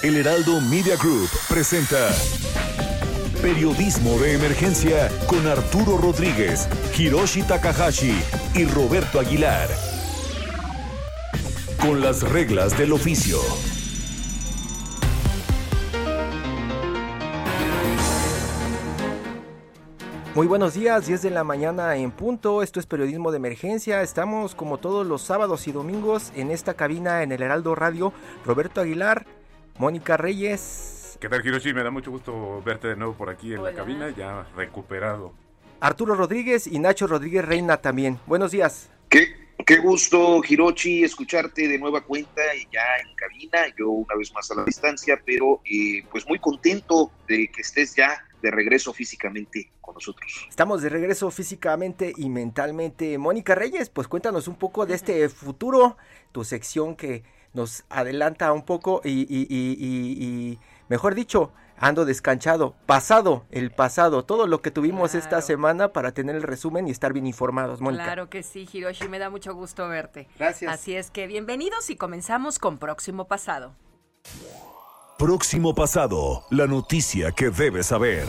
El Heraldo Media Group presenta Periodismo de Emergencia con Arturo Rodríguez, Hiroshi Takahashi y Roberto Aguilar. Con las reglas del oficio. Muy buenos días, 10 de la mañana en punto. Esto es Periodismo de Emergencia. Estamos como todos los sábados y domingos en esta cabina en el Heraldo Radio. Roberto Aguilar, Mónica Reyes. ¿Qué tal, Hiroshi? Me da mucho gusto verte de nuevo por aquí en la cabina, ya recuperado. Arturo Rodríguez y Nacho Rodríguez Reina también. Buenos días. ¿Qué, qué gusto, Hirochi, escucharte de nueva cuenta y ya en cabina, yo una vez más a la distancia, pero eh, pues muy contento de que estés ya de regreso físicamente con nosotros. Estamos de regreso físicamente y mentalmente. Mónica Reyes, pues cuéntanos un poco de este futuro, tu sección que nos adelanta un poco y, y, y, y mejor dicho, ando descanchado, pasado, el pasado, todo lo que tuvimos Claro. esta semana para tener el resumen y estar bien informados, Mónica. Claro que sí, Hiroshi, me da mucho gusto verte. Gracias. Así es que bienvenidos y comenzamos con Próximo Pasado. Próximo pasado, la noticia que debes saber.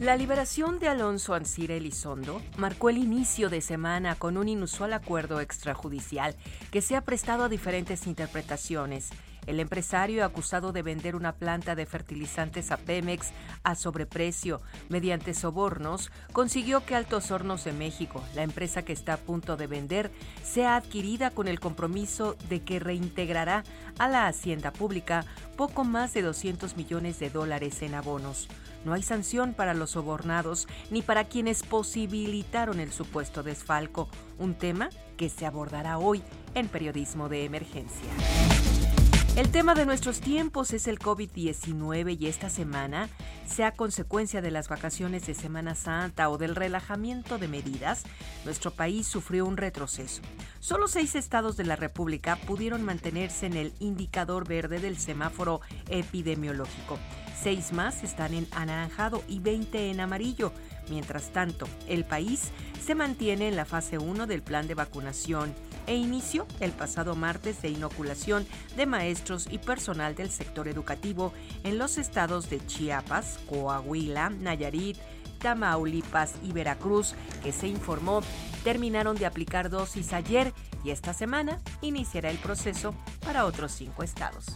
La liberación de Alonso Ancira Elizondo marcó el inicio de semana con un inusual acuerdo extrajudicial que se ha prestado a diferentes interpretaciones. El empresario acusado de vender una planta de fertilizantes a Pemex a sobreprecio mediante sobornos consiguió que Altos Hornos de México, la empresa que está a punto de vender, sea adquirida con el compromiso de que reintegrará a la hacienda pública poco más de 200 millones de dólares en abonos. No hay sanción para los sobornados ni para quienes posibilitaron el supuesto desfalco, un tema que se abordará hoy en Periodismo de Emergencia. El tema de nuestros tiempos es el COVID-19 y esta semana, sea consecuencia de las vacaciones de Semana Santa o del relajamiento de medidas, nuestro país sufrió un retroceso. Solo seis estados de la República pudieron mantenerse en el indicador verde del semáforo epidemiológico. Seis más están en anaranjado y 20 en amarillo. Mientras tanto, el país se mantiene en la fase 1 del plan de vacunación e inició el pasado martes de inoculación de maestros y personal del sector educativo en los estados de Chiapas, Coahuila, Nayarit, Tamaulipas y Veracruz, que se informó terminaron de aplicar dosis ayer y esta semana iniciará el proceso para otros cinco estados.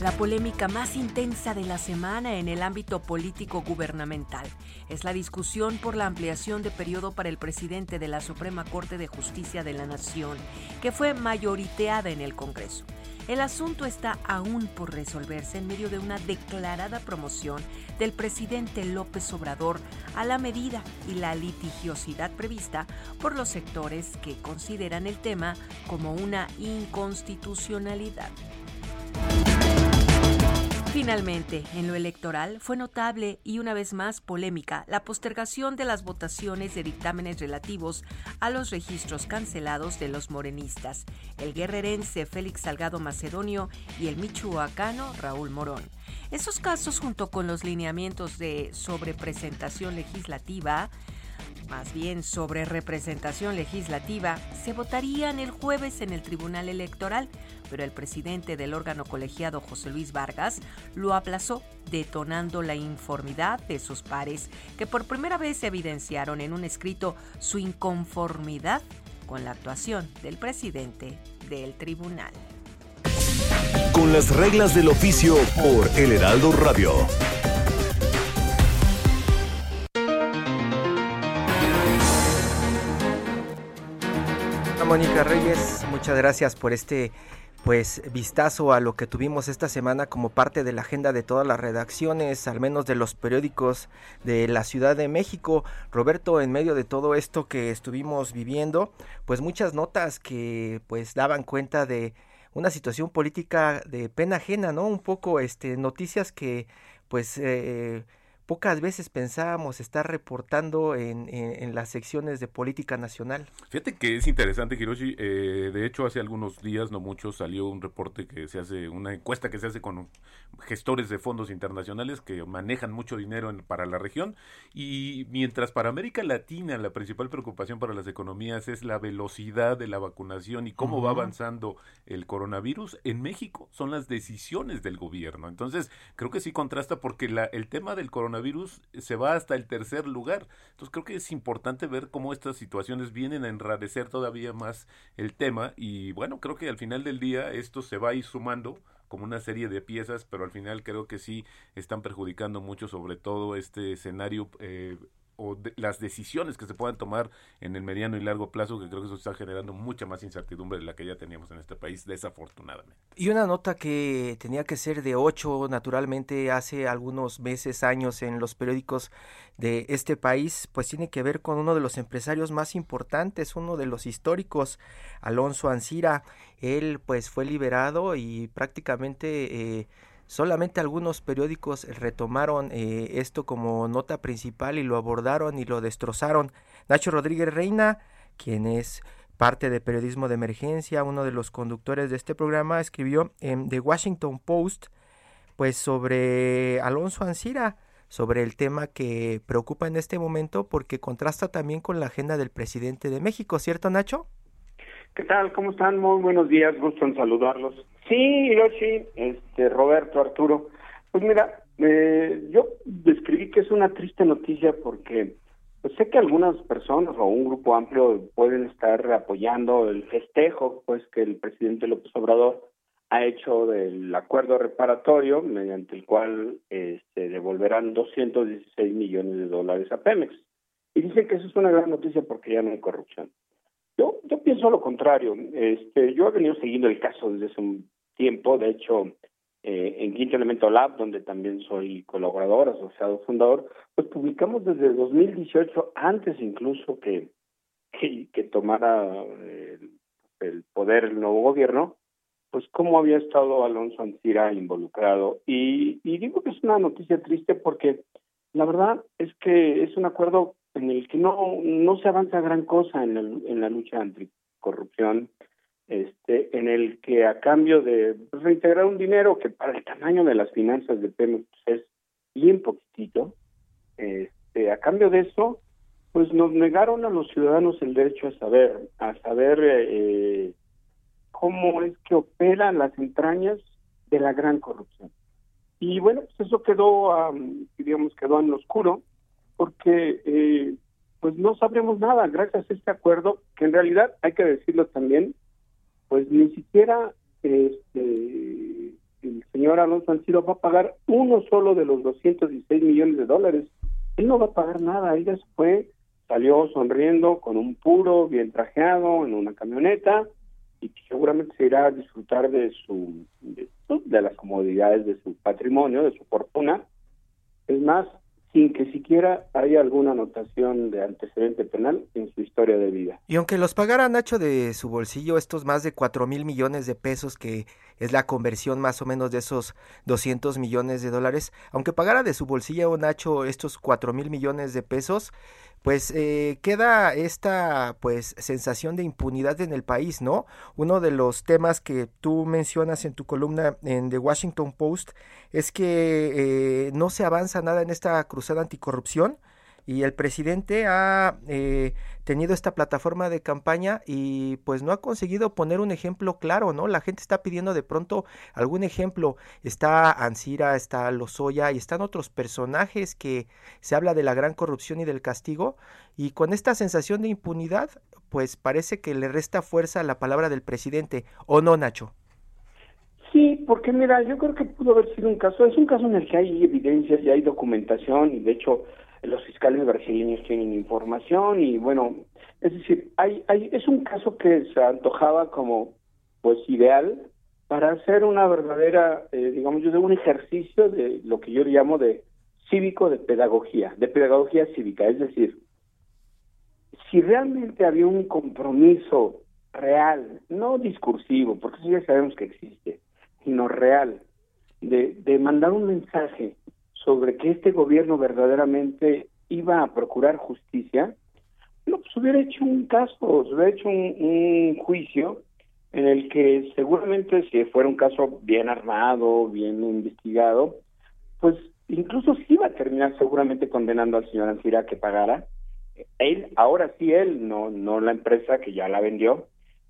La polémica más intensa de la semana en el ámbito político gubernamental es la discusión por la ampliación de periodo para el presidente de la Suprema Corte de Justicia de la Nación, que fue mayoriteada en el Congreso. El asunto está aún por resolverse en medio de una declarada promoción del presidente López Obrador a la medida y la litigiosidad prevista por los sectores que consideran el tema como una inconstitucionalidad. Finalmente, en lo electoral fue notable y una vez más polémica la postergación de las votaciones de dictámenes relativos a los registros cancelados de los morenistas, el guerrerense Félix Salgado Macedonio y el michoacano Raúl Morón. Esos casos, junto con los lineamientos de sobrepresentación legislativa, más bien sobre representación legislativa, se votarían el jueves en el Tribunal Electoral, pero el presidente del órgano colegiado José Luis Vargas lo aplazó, detonando la informidad de sus pares, que por primera vez evidenciaron en un escrito su inconformidad con la actuación del presidente del tribunal. Con las reglas del oficio por El Heraldo Radio. Mónica Reyes, muchas gracias por este pues vistazo a lo que tuvimos esta semana como parte de la agenda de todas las redacciones, al menos de los periódicos de la Ciudad de México. Roberto, en medio de todo esto que estuvimos viviendo, pues muchas notas que pues daban cuenta de una situación política de pena ajena, ¿no? Un poco este noticias que pues eh, pocas veces pensábamos estar reportando en, en, las secciones de política nacional. Fíjate que es interesante, Hiroshi. Eh, de hecho, hace algunos días, no mucho, salió un reporte que se hace, una encuesta que se hace con gestores de fondos internacionales que manejan mucho dinero para la región. Y mientras para América Latina la principal preocupación para las economías es la velocidad de la vacunación y cómo va avanzando el coronavirus, en México son las decisiones del gobierno. Entonces, creo que sí contrasta porque la, el tema del coronavirus virus se va hasta el tercer lugar. Entonces creo que es importante ver cómo estas situaciones vienen a enrarecer todavía más el tema y bueno, creo que al final del día esto se va a ir sumando como una serie de piezas, pero al final creo que sí están perjudicando mucho sobre todo este escenario eh, o las decisiones que se puedan tomar en el mediano y largo plazo, que creo que eso está generando mucha más incertidumbre de la que ya teníamos en este país, desafortunadamente. Y una nota que tenía que ser de ocho, naturalmente, hace algunos meses, años en los periódicos de este país, pues tiene que ver con uno de los empresarios más importantes, uno de los históricos, Alonso Ancira. Él pues fue liberado y prácticamente... Eh, Solamente algunos periódicos retomaron eh, esto como nota principal y lo abordaron y lo destrozaron. Nacho Rodríguez Reina, quien es parte de periodismo de emergencia, uno de los conductores de este programa, escribió en The Washington Post pues sobre Alonso Ancira, sobre el tema que preocupa en este momento porque contrasta también con la agenda del presidente de México, ¿cierto Nacho? ¿Qué tal? ¿Cómo están? Muy buenos días, gusto en saludarlos. Sí, Hiroshi, este, Roberto, Arturo. Pues mira, eh, yo describí que es una triste noticia porque pues sé que algunas personas o un grupo amplio pueden estar apoyando el festejo pues que el presidente López Obrador ha hecho del acuerdo reparatorio mediante el cual este, devolverán 216 millones de dólares a Pemex. Y dicen que eso es una gran noticia porque ya no hay corrupción. Yo, yo pienso lo contrario. Este, yo he venido siguiendo el caso desde hace un tiempo, de hecho, eh, en Quinto Elemento Lab, donde también soy colaborador, asociado fundador, pues publicamos desde 2018, antes incluso que, que, tomara eh, el, poder el nuevo gobierno, pues cómo había estado Alonso Ancira involucrado. Y, y digo que es una noticia triste porque la verdad es que es un acuerdo en el que no, no se avanza gran cosa en, el, en la lucha anticorrupción este, en el que a cambio de reintegrar un dinero que para el tamaño de las finanzas de Pemex es bien poquitito, este, a cambio de eso, pues nos negaron a los ciudadanos el derecho a saber, a saber eh, cómo es que operan las entrañas de la gran corrupción. Y bueno, pues eso quedó, digamos, quedó en lo oscuro, porque eh, pues no sabremos nada gracias a este acuerdo, que en realidad hay que decirlo también, pues ni siquiera este, el señor Alonso Anciro va a pagar uno solo de los 216 millones de dólares. Él no va a pagar nada, ella se fue, salió sonriendo con un puro, bien trajeado, en una camioneta, y seguramente se irá a disfrutar de su de las comodidades de su patrimonio, de su fortuna. Es más, sin que siquiera haya alguna anotación de antecedente penal en su historia de vida. Y aunque los pagara Nacho de su bolsillo estos más de cuatro mil millones de pesos, que es la conversión más o menos de esos 200 millones de dólares, aunque pagara de su bolsillo Nacho estos cuatro mil millones de pesos, pues eh, queda esta pues sensación de impunidad en el país, ¿no? Uno de los temas que tú mencionas en tu columna en The Washington Post es que eh, no se avanza nada en esta cruzada anticorrupción y el presidente ha eh, tenido esta plataforma de campaña y pues no ha conseguido poner un ejemplo claro, ¿no? La gente está pidiendo de pronto algún ejemplo. Está Ansira, está Lozoya y están otros personajes que se habla de la gran corrupción y del castigo y con esta sensación de impunidad pues parece que le resta fuerza la palabra del presidente, ¿o no, Nacho? Sí, porque mira, yo creo que pudo haber sido un caso, es un caso en el que hay evidencias y hay documentación y de hecho los fiscales brasileños tienen información y bueno, es decir, hay, hay, es un caso que se antojaba como pues ideal para hacer una verdadera, eh, digamos yo, un ejercicio de lo que yo llamo de cívico de pedagogía, de pedagogía cívica, es decir, si realmente había un compromiso real, no discursivo, porque sí ya sabemos que existe, sino real, de, de mandar un mensaje sobre que este gobierno verdaderamente iba a procurar justicia, no, pues hubiera hecho un caso, hubiera hecho un, juicio en el que seguramente si fuera un caso bien armado, bien investigado, pues incluso sí iba a terminar seguramente condenando al señor Ancira que pagara. Él, ahora sí él, no, no la empresa que ya la vendió.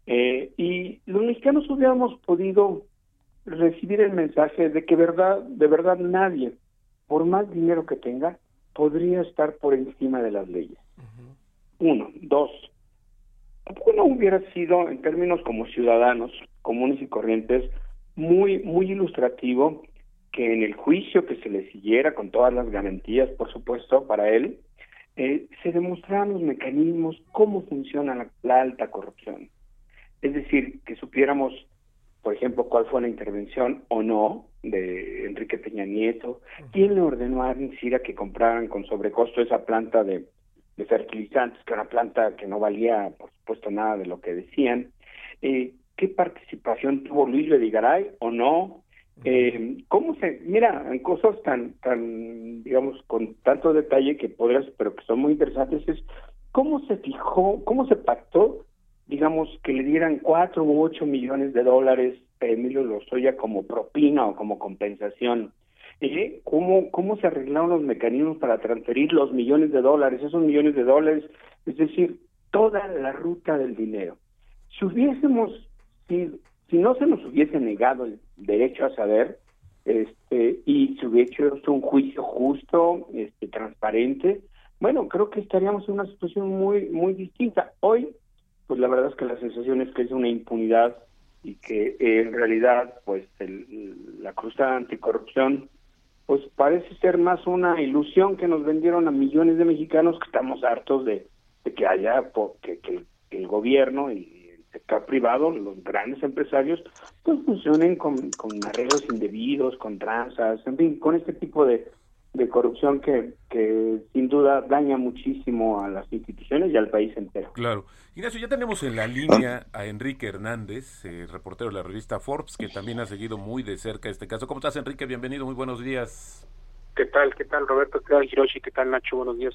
Eh, y los mexicanos hubiéramos podido recibir el mensaje de que verdad, de verdad nadie, por más dinero que tenga, podría estar por encima de las leyes. Uno. Dos. ¿Tampoco no hubiera sido, en términos como ciudadanos comunes y corrientes, muy, muy ilustrativo que en el juicio que se le siguiera, con todas las garantías, por supuesto, para él, eh, se demostraran los mecanismos, cómo funciona la, alta corrupción. Es decir, que supiéramos, por ejemplo, cuál fue la intervención o no de Enrique Peña Nieto, quién le ordenó a Arne que compraran con sobrecosto esa planta de de fertilizantes, que era una planta que no valía, por supuesto, nada de lo que decían. Eh, ¿Qué participación tuvo Luis Bedigaray o no? Eh, ¿Cómo se, mira, en cosas tan, tan, digamos, con tanto detalle que podrías, pero que son muy interesantes, es cómo se fijó, cómo se pactó, digamos, que le dieran cuatro u ocho millones de dólares a Emilio Lozoya como propina o como compensación ¿eh? ¿Cómo, ¿Cómo se arreglaron los mecanismos para transferir los millones de dólares, esos millones de dólares? Es decir, toda la ruta del dinero. Si hubiésemos, si, si no se nos hubiese negado el derecho a saber, este, y se hubiese hecho un juicio justo, este, transparente, bueno, creo que estaríamos en una situación muy, muy distinta. Hoy, pues la verdad es que la sensación es que es una impunidad y que en realidad, pues el, la cruzada anticorrupción pues parece ser más una ilusión que nos vendieron a millones de mexicanos que estamos hartos de, que haya que, que, el gobierno y el sector privado, los grandes empresarios, pues funcionen con, con arreglos indebidos, con tranzas, en fin, con este tipo de, de corrupción que, que sin duda daña muchísimo a las instituciones y al país entero. Claro. Ignacio, ya tenemos en la línea a Enrique Hernández, eh, reportero de la revista Forbes, que también ha seguido muy de cerca este caso. ¿Cómo estás, Enrique? Bienvenido, muy buenos días. ¿Qué tal? ¿Qué tal, Roberto? ¿Qué tal, Hiroshi? ¿Qué tal, Nacho? Buenos días.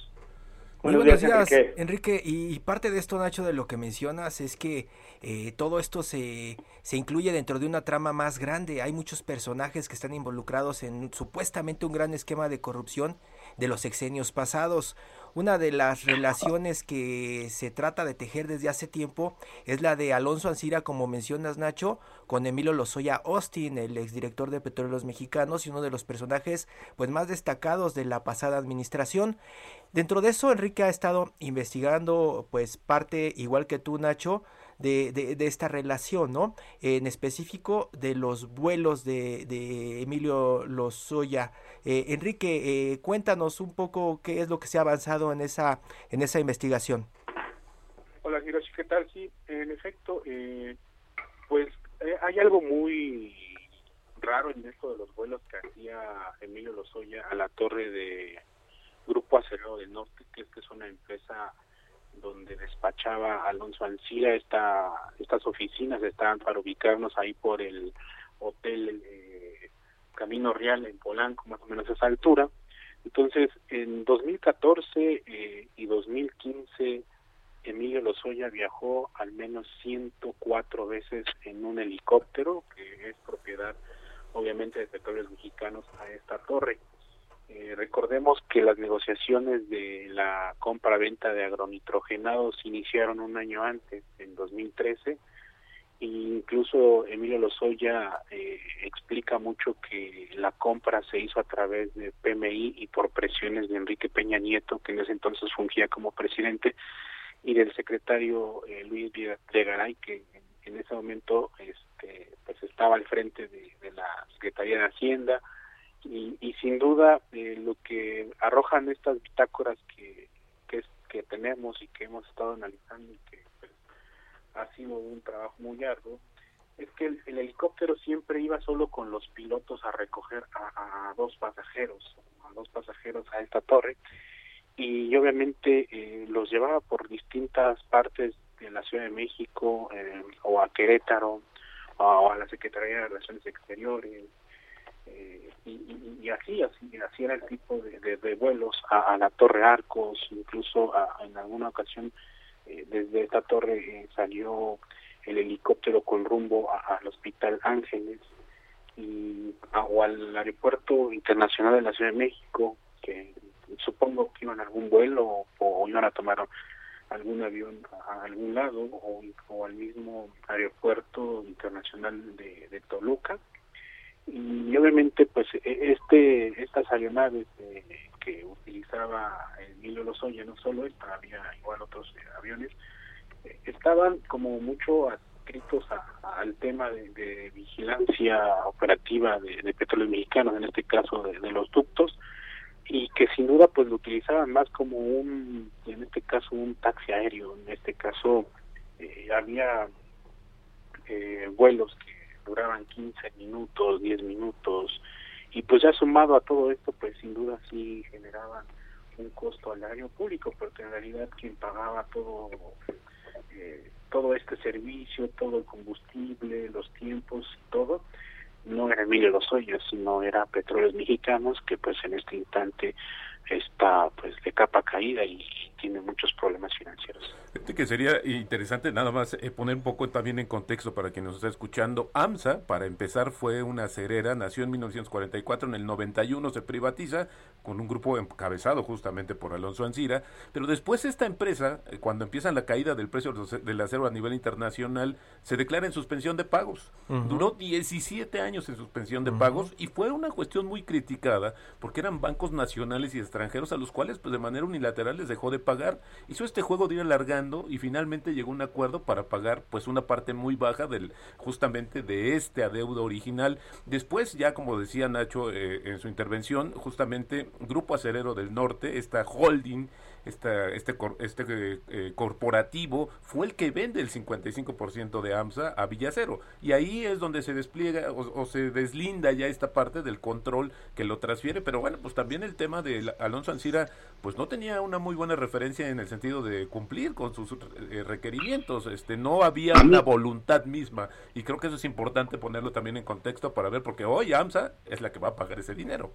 Muy buenos días, Enrique. Y, parte de esto, Nacho, de lo que mencionas es que eh, todo esto se, se incluye dentro de una trama más grande. Hay muchos personajes que están involucrados en supuestamente un gran esquema de corrupción de los sexenios pasados. Una de las relaciones que se trata de tejer desde hace tiempo es la de Alonso Ancira, como mencionas Nacho, con Emilio Lozoya Austin, el exdirector de Petróleos Mexicanos y uno de los personajes pues más destacados de la pasada administración. Dentro de eso, Enrique ha estado investigando pues parte, igual que tú Nacho, de, de, esta relación, ¿no? En específico de los vuelos de, de Emilio Lozoya. Eh, Enrique, eh, cuéntanos un poco qué es lo que se ha avanzado en esa, en esa investigación. Hola, Hiroshi, ¿qué tal? Sí, en efecto, eh, pues hay algo muy raro en esto de los vuelos que hacía Emilio Lozoya a la torre de Grupo Acerero del Norte, que es que es una empresa donde despachaba Alonso Ancira, esta, estas oficinas estaban para ubicarnos ahí por el hotel eh, Camino Real en Polanco, más o menos a esa altura. Entonces, en 2014 eh, y 2015, Emilio Lozoya viajó al menos 104 veces en un helicóptero, que es propiedad, obviamente, de petróleos mexicanos, a esta torre. Eh, recordemos que las negociaciones de la compra-venta de agronitrogenados iniciaron un año antes, en 2013, e incluso Emilio Lozoya eh, explica mucho que la compra se hizo a través de PMI y por presiones de Enrique Peña Nieto, que en ese entonces fungía como presidente, y del secretario eh, Luis Videgaray, que en, ese momento este, pues estaba al frente de la Secretaría de Hacienda, y, sin duda eh, lo que arrojan estas bitácoras que, que, que tenemos y que hemos estado analizando y que pues, ha sido un trabajo muy arduo es que el, helicóptero siempre iba solo con los pilotos a recoger a, dos pasajeros a dos pasajeros a esta torre y obviamente eh, los llevaba por distintas partes de la Ciudad de México eh, o a Querétaro o a la Secretaría de Relaciones Exteriores eh, y, así, así, así era el tipo de, vuelos a, la Torre Arcos, incluso en alguna ocasión eh, desde esta torre salió el helicóptero con rumbo al Hospital Ángeles y o al aeropuerto internacional de la Ciudad de México que supongo que iban a algún vuelo o, iban a tomar algún avión a algún lado o, al mismo aeropuerto internacional de, de, Toluca y obviamente pues e, este estas aeronaves eh, que utilizaba Emilio Lozoya no solo esta había igual otros eh, aviones eh, estaban como mucho adscritos al tema de, vigilancia operativa de, de petróleos mexicanos en este caso de los ductos y que sin duda pues lo utilizaban más como un, en este caso un taxi aéreo, en este caso eh, había eh, vuelos que duraban 15 minutos, 10 minutos y pues ya sumado a todo esto pues sin duda sí generaban un costo al área público porque en realidad quien pagaba todo eh, todo este servicio, todo el combustible, los tiempos y todo, no era Emilio Lozoya, sino era Petróleos Mexicanos, que pues en este instante está pues de capa caída y tiene muchos problemas financieros. Fíjate que sería interesante nada más eh, poner un poco también en contexto para quien nos está escuchando. AMSA, para empezar, fue una cerera, nació en 1944, en el 91 se privatiza con un grupo encabezado justamente por Alonso Ancira, pero después esta empresa, eh, cuando empieza la caída del precio del acero a nivel internacional, se declara en suspensión de pagos. Duró 17 años en suspensión de pagos y fue una cuestión muy criticada porque eran bancos nacionales y extranjeros a los cuales pues de manera unilateral les dejó de pagar. Hizo este juego de ir alargando y finalmente llegó un acuerdo para pagar pues una parte muy baja del justamente de este adeudo original. Después ya como decía Nacho eh, en su intervención, justamente Grupo Acerero del Norte, esta holding esta, este, este eh, corporativo fue el que vende el 55% de AMSA a Villacero. Y ahí es donde se despliega o, se deslinda ya esta parte del control que lo transfiere. Pero bueno, pues también el tema de Alonso Ancira, pues no tenía una muy buena referencia en el sentido de cumplir con sus eh, requerimientos. Este, no había una voluntad misma. Y creo que eso es importante ponerlo también en contexto para ver, porque hoy AMSA es la que va a pagar ese dinero.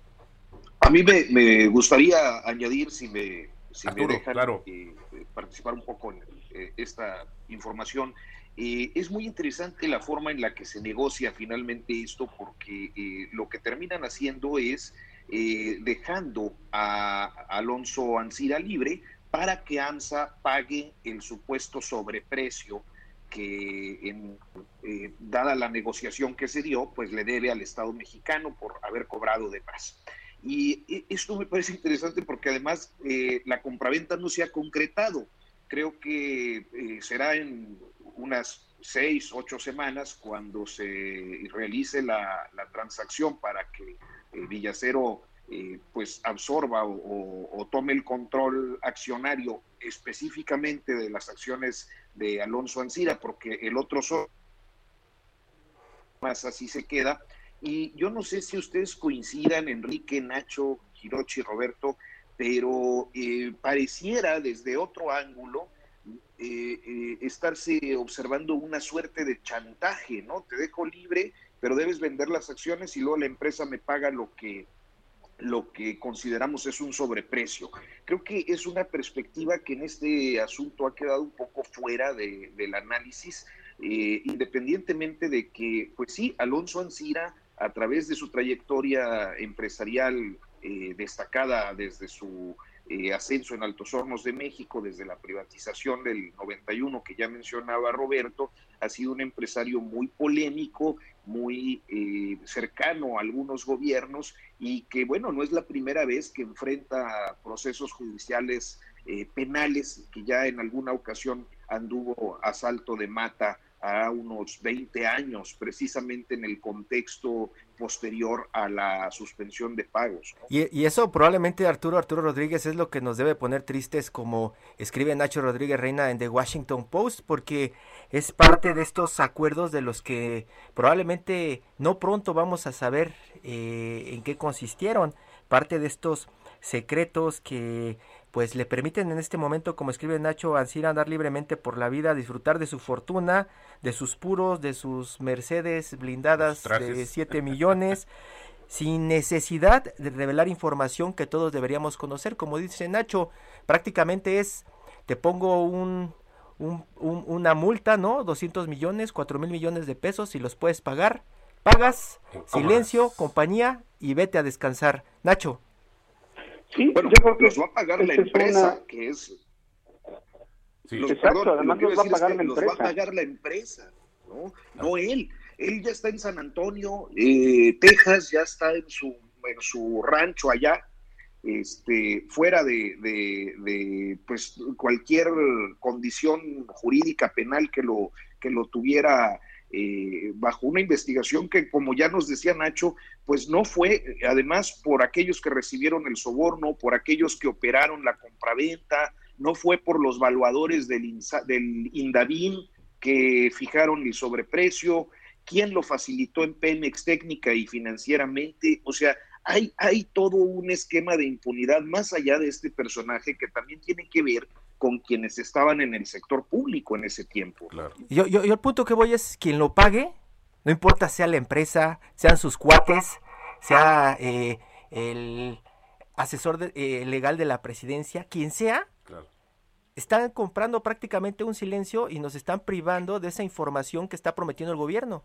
A mí me, me gustaría añadir, si me si me dejan eh, participar un poco en eh, esta información. Eh, es muy interesante la forma en la que se negocia finalmente esto, porque lo que terminan haciendo es dejando a Alonso Ancira libre para que AMSA pague el supuesto sobreprecio que en, dada la negociación que se dio, pues le debe al Estado mexicano por haber cobrado de más. Y esto me parece interesante porque además eh, la compraventa no se ha concretado. Creo que eh, será en unas seis, ocho semanas cuando se realice la, transacción para que eh, Villacero pues absorba o, tome el control accionario específicamente de las acciones de Alonso Ancira, porque el otro más así se queda y yo no sé si ustedes coincidan, Enrique, Nacho, Hirochi, Roberto, pero eh, pareciera desde otro ángulo eh, eh, estarse observando una suerte de chantaje, ¿no? Te dejo libre, pero debes vender las acciones y luego la empresa me paga lo que lo que consideramos es un sobreprecio. Creo que es una perspectiva que en este asunto ha quedado un poco fuera del análisis, independientemente de que, pues sí, Alonso Ancira a través de su trayectoria empresarial eh, destacada desde su eh, ascenso en Altos Hornos de México, desde la privatización del 91 que ya mencionaba Roberto, ha sido un empresario muy polémico, muy eh, cercano a algunos gobiernos y que, bueno, no es la primera vez que enfrenta procesos judiciales penales, que ya en alguna ocasión anduvo asalto de mata a unos 20 años, precisamente en el contexto posterior a la suspensión de pagos. Y, eso probablemente Arturo Arturo Rodríguez es lo que nos debe poner tristes, como escribe Nacho Rodríguez Reina en The Washington Post, porque es parte de estos acuerdos de los que probablemente no pronto vamos a saber eh, en qué consistieron, parte de estos secretos que pues le permiten en este momento, como escribe Nacho Ancira, andar libremente por la vida, disfrutar de su fortuna, de sus puros, de sus Mercedes blindadas de 7 millones, sin necesidad de revelar información que todos deberíamos conocer. Como dice Nacho, prácticamente es, te pongo un, una multa, ¿no? 200 millones, 4 mil millones de pesos, si los puedes pagar, pagas, silencio, compañía y vete a descansar. Nacho. Sí, bueno, yo creo que los va a pagar la empresa, que es... Exacto, además los va a pagar la empresa. Los va a pagar la empresa, ¿no? No él. Él ya está en San Antonio, eh, Texas, ya está en su, en su rancho allá, este, fuera de, de, pues cualquier condición jurídica penal que lo, que lo tuviera eh, bajo una investigación que, como ya nos decía Nacho, pues no fue, además, por aquellos que recibieron el soborno, por aquellos que operaron la compraventa, no fue por los valuadores del, del Indavín que fijaron el sobreprecio, quién lo facilitó en Pemex técnica y financieramente, o sea, hay, hay todo un esquema de impunidad más allá de este personaje que también tiene que ver con quienes estaban en el sector público en ese tiempo. Yo, yo, yo el punto que voy es quien lo pague, no importa sea la empresa, sean sus cuates, sea eh, el asesor eh, legal de la presidencia, quien sea, están comprando prácticamente un silencio y nos están privando de esa información que está prometiendo el gobierno.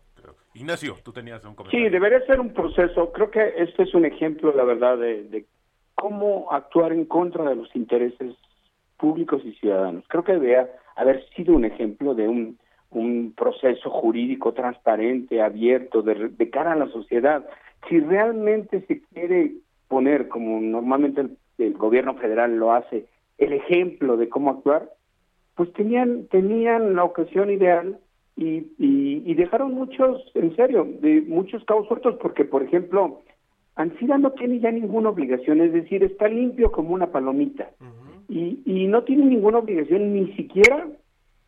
Ignacio, tú tenías un comentario. Sí, debería ser un proceso. Creo que este es un ejemplo, la verdad, de, de cómo actuar en contra de los intereses públicos y ciudadanos. Creo que debería haber sido un ejemplo de un, un proceso jurídico transparente, abierto, de, de, cara a la sociedad. Si realmente se quiere poner, como normalmente el, el, gobierno federal lo hace, el ejemplo de cómo actuar, pues tenían, tenían la ocasión ideal y, y, y dejaron muchos, en serio, de muchos cabos sueltos, porque, por ejemplo, Ansira no tiene ya ninguna obligación, es decir, está limpio como una palomita y, y no tiene ninguna obligación ni siquiera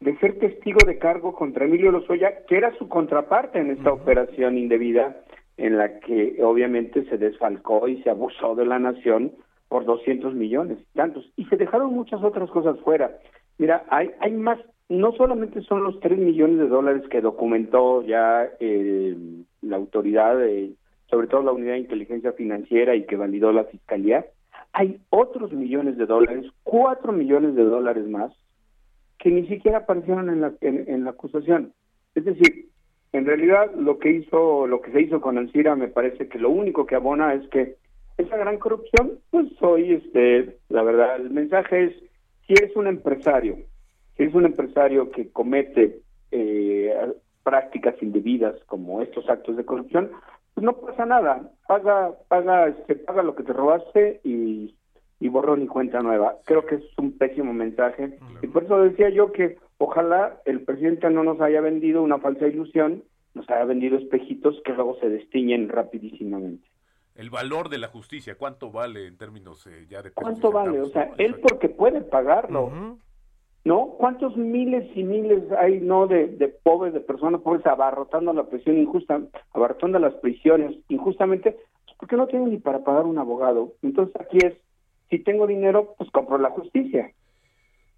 de ser testigo de cargo contra Emilio Lozoya, que era su contraparte en esta operación indebida en la que obviamente se desfalcó y se abusó de la nación por 200 millones y tantos. Y se dejaron muchas otras cosas fuera. Mira, hay, hay más, no solamente son los 3 millones de dólares que documentó ya eh, la autoridad, sobre todo la unidad de inteligencia financiera y que validó la fiscalía, hay otros millones de dólares, cuatro millones de dólares más, que ni siquiera aparecieron en la, en, la acusación. Es decir, en realidad lo que hizo, lo que se hizo con Ancira me parece que lo único que abona es que esa gran corrupción, pues hoy, este, la verdad, el mensaje es, si eres un empresario, si eres un empresario que comete eh, prácticas indebidas como estos actos de corrupción, pues no pasa nada, paga, paga, este, paga lo que te robaste y, y borrón y cuenta nueva. Creo que es un pésimo mensaje y por eso decía yo que ojalá el presidente no nos haya vendido una falsa ilusión, nos haya vendido espejitos que luego se destiñen rapidísimamente. El valor de la justicia, ¿cuánto vale en términos eh, ya de... ¿Cuánto vale? O sea, él porque puede pagarlo. ¿no? ¿Cuántos miles y miles hay, no, de, de pobres, de personas pobres abarrotando la prisión injusta, abarrotando las prisiones injustamente, pues porque no tienen ni para pagar un abogado? Entonces aquí es, si tengo dinero, pues compro la justicia.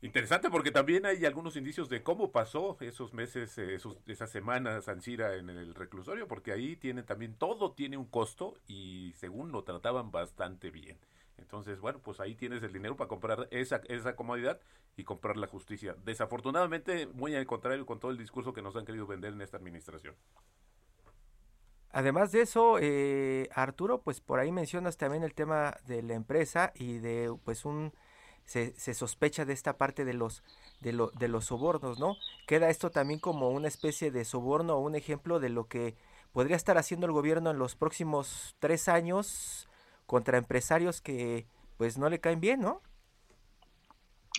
Interesante porque también hay algunos indicios de cómo pasó esos meses, eh, esos, esas semanas Ansira en el reclusorio, porque ahí tiene también todo tiene un costo y según lo trataban bastante bien. Entonces, bueno, pues ahí tienes el dinero para comprar esa, esa comodidad y comprar la justicia. Desafortunadamente, muy al contrario con todo el discurso que nos han querido vender en esta administración. Además de eso, eh, Arturo, pues por ahí mencionas también el tema de la empresa y de pues un se, sospecha de esta parte de los de, de los sobornos, ¿no? Queda esto también como una especie de soborno o un ejemplo de lo que podría estar haciendo el gobierno en los próximos tres años contra empresarios que pues no le caen bien, ¿no?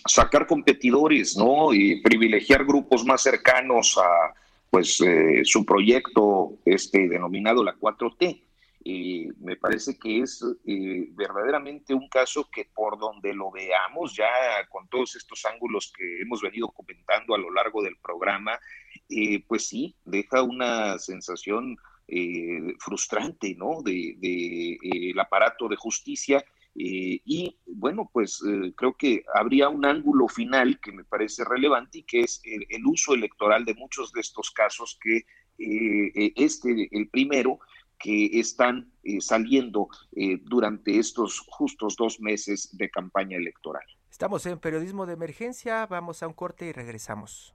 Sacar competidores, ¿no? Y privilegiar grupos más cercanos a pues eh, su proyecto este denominado la 4T. Y me parece que es eh, verdaderamente un caso que por donde lo veamos, ya con todos estos ángulos que hemos venido comentando a lo largo del programa, eh, pues sí, deja una sensación eh, frustrante, ¿no? De, de eh, el aparato de justicia y bueno, pues creo que habría un ángulo final que me parece relevante y que es el, uso electoral de muchos de estos casos que este, el primero, que están saliendo durante estos justos dos meses de campaña electoral. Estamos en periodismo de emergencia, vamos a un corte y regresamos.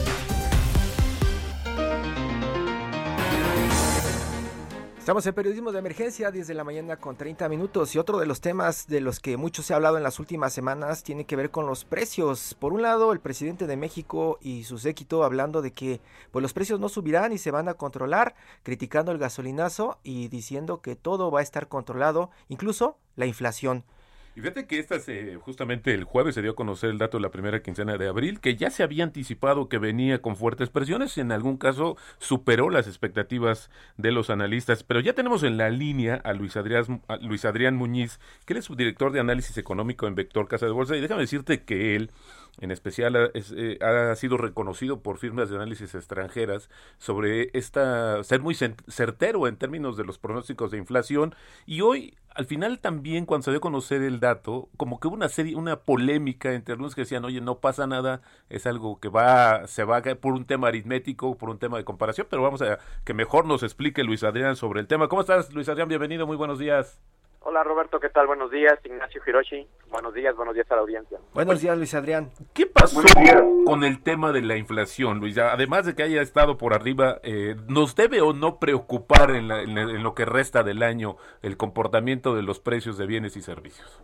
Estamos en periodismo de emergencia desde la mañana con 30 minutos y otro de los temas de los que mucho se ha hablado en las últimas semanas tiene que ver con los precios. Por un lado, el presidente de México y su séquito hablando de que pues los precios no subirán y se van a controlar, criticando el gasolinazo y diciendo que todo va a estar controlado, incluso la inflación. Y fíjate que esta justamente el jueves se dio a conocer el dato de la primera quincena de abril, que ya se había anticipado que venía con fuertes presiones, y en algún caso superó las expectativas de los analistas. Pero ya tenemos en la línea a Luis Adrián, Luis Adrián Muñiz, que es subdirector de análisis económico en Vector Casa de Bolsa, y déjame decirte que él en especial eh, ha sido reconocido por firmas de análisis extranjeras sobre esta ser muy certero en términos de los pronósticos de inflación. Y hoy al final también cuando se dio a conocer el dato como que hubo una serie una polémica entre algunos que decían oye no pasa nada es algo que va se va a caer por un tema aritmético por un tema de comparación pero vamos a que mejor nos explique Luis Adrián sobre el tema cómo estás Luis Adrián bienvenido muy buenos días Hola Roberto, ¿qué tal? Buenos días, Ignacio Hiroshi. Buenos días, buenos días a la audiencia. Buenos días, Luis Adrián. ¿Qué pasó con el tema de la inflación, Luis? Además de que haya estado por arriba, eh, ¿nos debe o no preocupar en, lo que resta del año el comportamiento de los precios de bienes y servicios?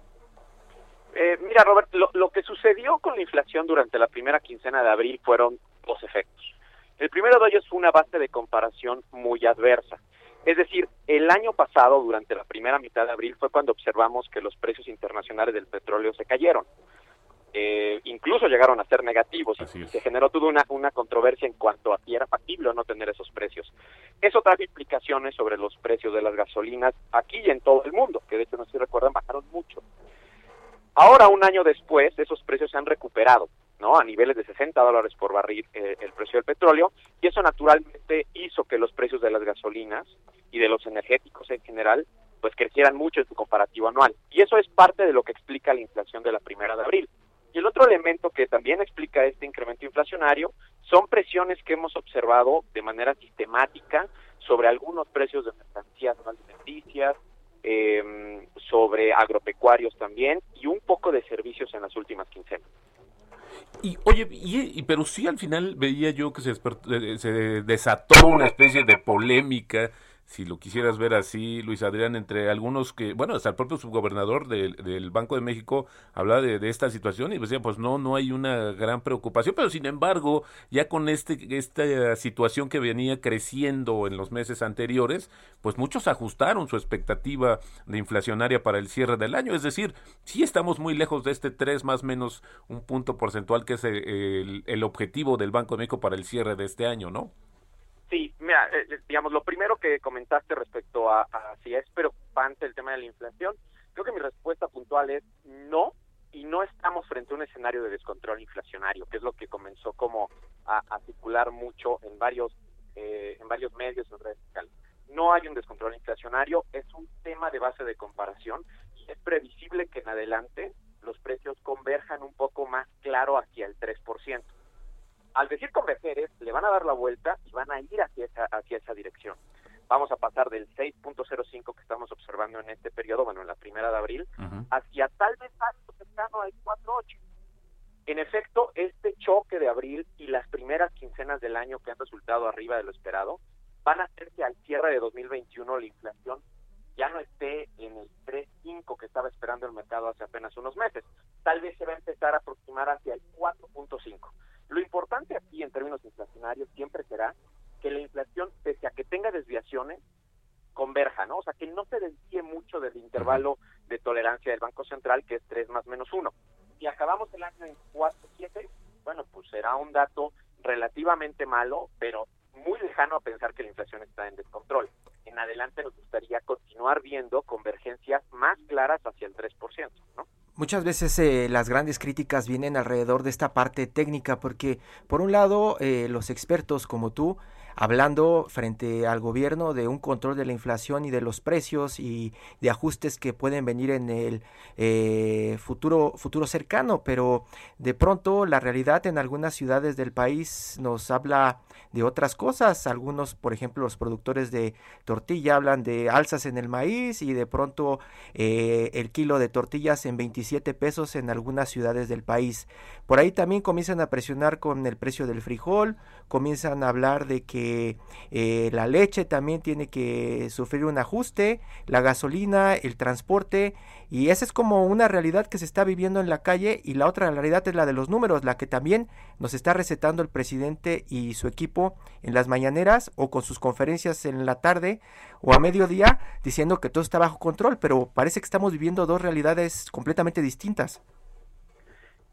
Eh, mira, Roberto, lo, lo que sucedió con la inflación durante la primera quincena de abril fueron dos efectos. El primero de ellos fue una base de comparación muy adversa. Es decir, el año pasado, durante la primera mitad de abril, fue cuando observamos que los precios internacionales del petróleo se cayeron. Eh, incluso llegaron a ser negativos y se generó toda una, una controversia en cuanto a si era factible o no tener esos precios. Eso trajo implicaciones sobre los precios de las gasolinas aquí y en todo el mundo, que de hecho, no sé si recuerdan, bajaron mucho. Ahora, un año después, esos precios se han recuperado, ¿no? A niveles de 60 dólares por barril eh, el precio del petróleo, y eso naturalmente hizo que los precios de las gasolinas y de los energéticos en general, pues crecieran mucho en su comparativo anual. Y eso es parte de lo que explica la inflación de la primera de abril. Y el otro elemento que también explica este incremento inflacionario son presiones que hemos observado de manera sistemática sobre algunos precios de mercancías no alimenticias, eh, sobre agropecuarios también y un poco de servicios en las últimas quincenas. Y oye, y, pero sí al final veía yo que se, eh, se desató una especie de polémica si lo quisieras ver así, Luis Adrián, entre algunos que, bueno, hasta el propio subgobernador del, Banco de México habla de, esta situación y decía, pues no, no hay una gran preocupación, pero sin embargo, ya con este, esta situación que venía creciendo en los meses anteriores, pues muchos ajustaron su expectativa de inflacionaria para el cierre del año, es decir, sí estamos muy lejos de este 3 más menos un punto porcentual que es el, el objetivo del Banco de México para el cierre de este año, ¿no? Sí, mira, eh, eh, digamos, lo primero que comentaste respecto a, si es preocupante el tema de la inflación, creo que mi respuesta puntual es no, y no estamos frente a un escenario de descontrol inflacionario, que es lo que comenzó como a, circular mucho en varios eh, en varios medios en redes sociales. No hay un descontrol inflacionario, es un tema de base de comparación y es previsible que en adelante los precios converjan un poco más claro hacia el 3% al decir converger le van a dar la vuelta y van a ir hacia esa, hacia esa dirección. Vamos a pasar del 6.05 que estamos observando en este periodo, bueno, en la primera de abril, hacia tal vez algo cercano al 4.8. En efecto, este choque de abril y las primeras quincenas del año que han resultado arriba de lo esperado van a hacer que al cierre de 2021 la inflación ya no esté en el 3.5 que estaba esperando el mercado hace apenas unos meses. Tal vez se va a empezar a aproximar hacia el 4.5. Lo importante aquí en términos inflacionarios siempre será que la inflación, pese a que tenga desviaciones, converja, ¿no? O sea, que no se desvíe mucho del intervalo de tolerancia del Banco Central, que es 3 más menos 1. Si acabamos el año en 4, 7, bueno, pues será un dato relativamente malo, pero muy lejano a pensar que la inflación está en descontrol. En adelante nos gustaría continuar viendo convergencias más claras hacia el 3%, ¿no? Muchas veces eh, las grandes críticas vienen alrededor de esta parte técnica porque, por un lado, eh, los expertos como tú hablando frente al gobierno de un control de la inflación y de los precios y de ajustes que pueden venir en el eh, futuro futuro cercano pero de pronto la realidad en algunas ciudades del país nos habla de otras cosas. Algunos por ejemplo los productores de tortilla hablan de alzas en el maíz y de pronto eh, el kilo de tortillas en 27 pesos en algunas ciudades del país. Por ahí también comienzan a presionar con el precio del frijol comienzan a hablar de que eh, la leche también tiene que sufrir un ajuste, la gasolina, el transporte, y esa es como una realidad que se está viviendo en la calle y la otra realidad es la de los números, la que también nos está recetando el presidente y su equipo en las mañaneras o con sus conferencias en la tarde o a mediodía diciendo que todo está bajo control, pero parece que estamos viviendo dos realidades completamente distintas.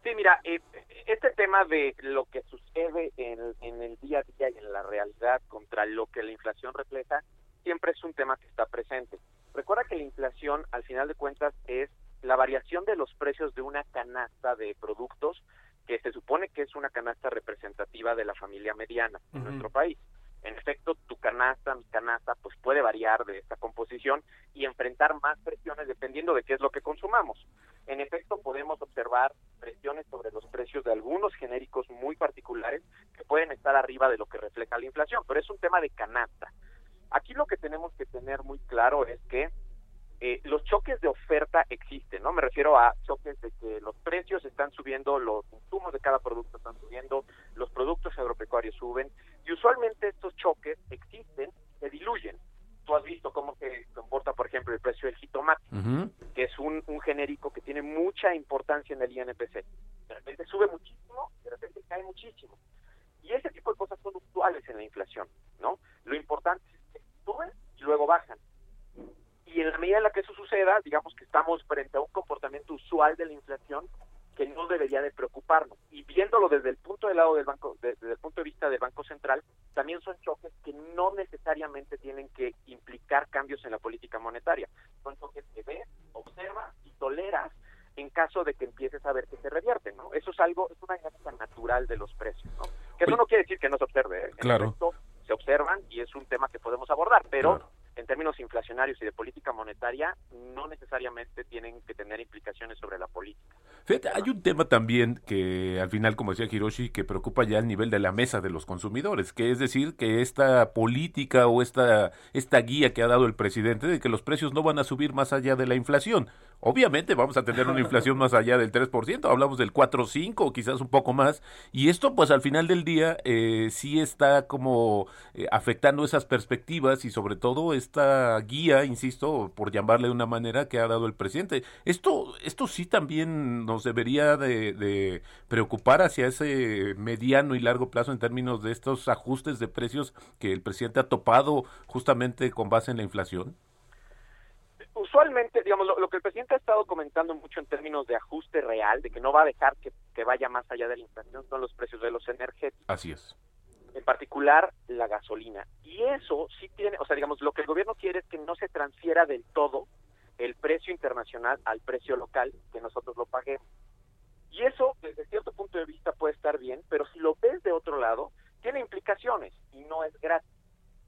Sí, mira, eh, este tema de lo que sucede en, el día a día y en la realidad contra lo que la inflación refleja, siempre es un tema que está presente. Recuerda que la inflación, al final de cuentas, es la variación de los precios de una canasta de productos que se supone que es una canasta representativa de la familia mediana en nuestro país. En efecto, tu canasta, mi canasta, pues puede variar de esta composición y enfrentar más presiones dependiendo de qué es lo que consumamos. En efecto, podemos observar presiones sobre los precios de algunos genéricos muy particulares que pueden estar arriba de lo que refleja la inflación, pero es un tema de canasta. Aquí lo que tenemos que tener muy claro es que eh, los choques de oferta existen, ¿no? Me refiero a choques de que los precios están subiendo, los consumos de cada producto están subiendo, los productos agropecuarios suben, y usualmente estos choques existen, se diluyen. Tú has visto cómo se comporta, por ejemplo, el precio del jitomate, que es un, un genérico que tiene mucha importancia en el INPC. De repente sube muchísimo, de repente cae muchísimo. Y ese tipo de cosas son usuales en la inflación, ¿no? Lo importante es que suben y luego bajan y en la medida en la que eso suceda, digamos que estamos frente a un comportamiento usual de la inflación que no debería de preocuparnos. Y viéndolo desde el punto de lado del banco, desde el punto de vista del Banco Central, también son choques que no necesariamente tienen que implicar cambios en la política monetaria. Son choques que ves, observas y toleras en caso de que empieces a ver que se revierten, ¿no? Eso es algo, es una dinámica natural de los precios, ¿no? Que eso no quiere decir que no se observe, ¿eh? claro. se observan y es un tema que podemos abordar, pero en términos inflacionarios y de política monetaria no necesariamente tienen que tener implicaciones sobre la política. Fíjate, hay un tema también que al final, como decía Hiroshi, que preocupa ya el nivel de la mesa de los consumidores, que es decir, que esta política o esta, esta guía que ha dado el presidente de que los precios no van a subir más allá de la inflación. Obviamente vamos a tener una inflación más allá del 3%, hablamos del 4, 5 o quizás un poco más, y esto pues al final del día eh, sí está como eh, afectando esas perspectivas y sobre todo esta guía, insisto, por llamarle de una manera que ha dado el presidente. Esto, esto sí también nos debería de, de preocupar hacia ese mediano y largo plazo en términos de estos ajustes de precios que el presidente ha topado justamente con base en la inflación usualmente, digamos, lo, que el presidente ha estado comentando mucho en términos de ajuste real, de que no va a dejar que, vaya más allá de la inflación, son los precios de los energéticos. Así es. En particular, la gasolina. Y eso sí tiene, o sea, digamos, lo que el gobierno quiere es que no se transfiera del todo el precio internacional al precio local, que nosotros lo paguemos. Y eso, desde cierto punto de vista, puede estar bien, pero si lo ves de otro lado, tiene implicaciones y no es gratis.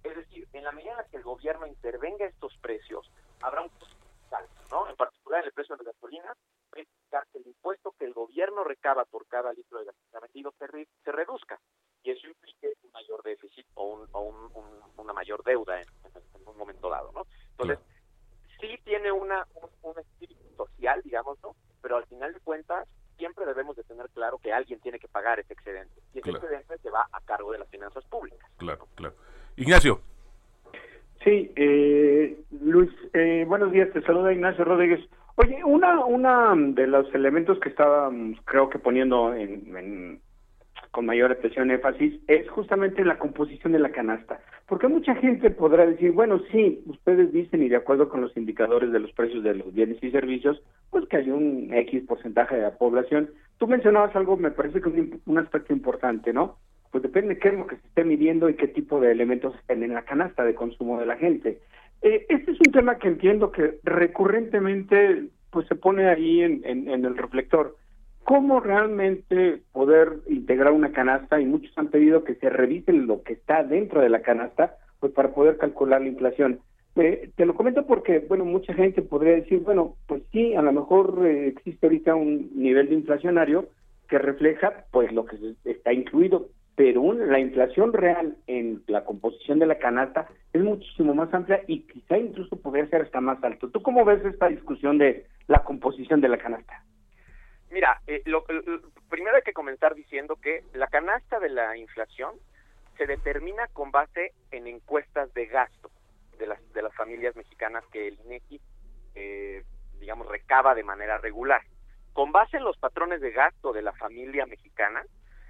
Es decir, en la medida en la que el gobierno intervenga estos precios, habrá un costo fiscal, ¿no? En particular en el precio de la gasolina, que el impuesto que el gobierno recaba por cada litro de gasolina vendido se, reduzca y eso implique un mayor déficit o, un, o un, una mayor deuda en, un momento dado, ¿no? Entonces, sí tiene una, un, espíritu social, digamos, ¿no? Pero al final de cuentas, siempre debemos de tener claro que alguien tiene que pagar ese excedente. Y ese excedente se va a cargo de las finanzas públicas. Claro, claro. Ignacio. Sí, eh, Luis, eh, buenos días, te saluda Ignacio Rodríguez. Oye, una, una de los elementos que estábamos, creo que poniendo en, con mayor atención énfasis es justamente la composición de la canasta. Porque mucha gente podrá decir, bueno, sí, ustedes dicen y de acuerdo con los indicadores de los precios de los bienes y servicios, pues que hay un X porcentaje de la población. Tú mencionabas algo, me parece que un, un aspecto importante, ¿no? Pues depende de qué es lo que se esté midiendo y qué tipo de elementos estén en la canasta de consumo de la gente. Eh, este es un tema que entiendo que recurrentemente pues se pone ahí en, en el reflector cómo realmente poder integrar una canasta y muchos han pedido que se revise lo que está dentro de la canasta pues para poder calcular la inflación. Eh, te lo comento porque, bueno, mucha gente podría decir, bueno, pues sí, a lo mejor eh, existe ahorita un nivel de inflacionario que refleja pues lo que está incluido, pero la inflación real en la composición de la canasta es muchísimo más amplia y quizá incluso podría ser hasta más alto. ¿Tú cómo ves esta discusión de la composición de la canasta? Mira, eh, lo, primero hay que comenzar diciendo que la canasta de la inflación se determina con base en encuestas de gasto de las de las familias mexicanas que el INEGI eh, digamos recaba de manera regular. Con base en los patrones de gasto de la familia mexicana,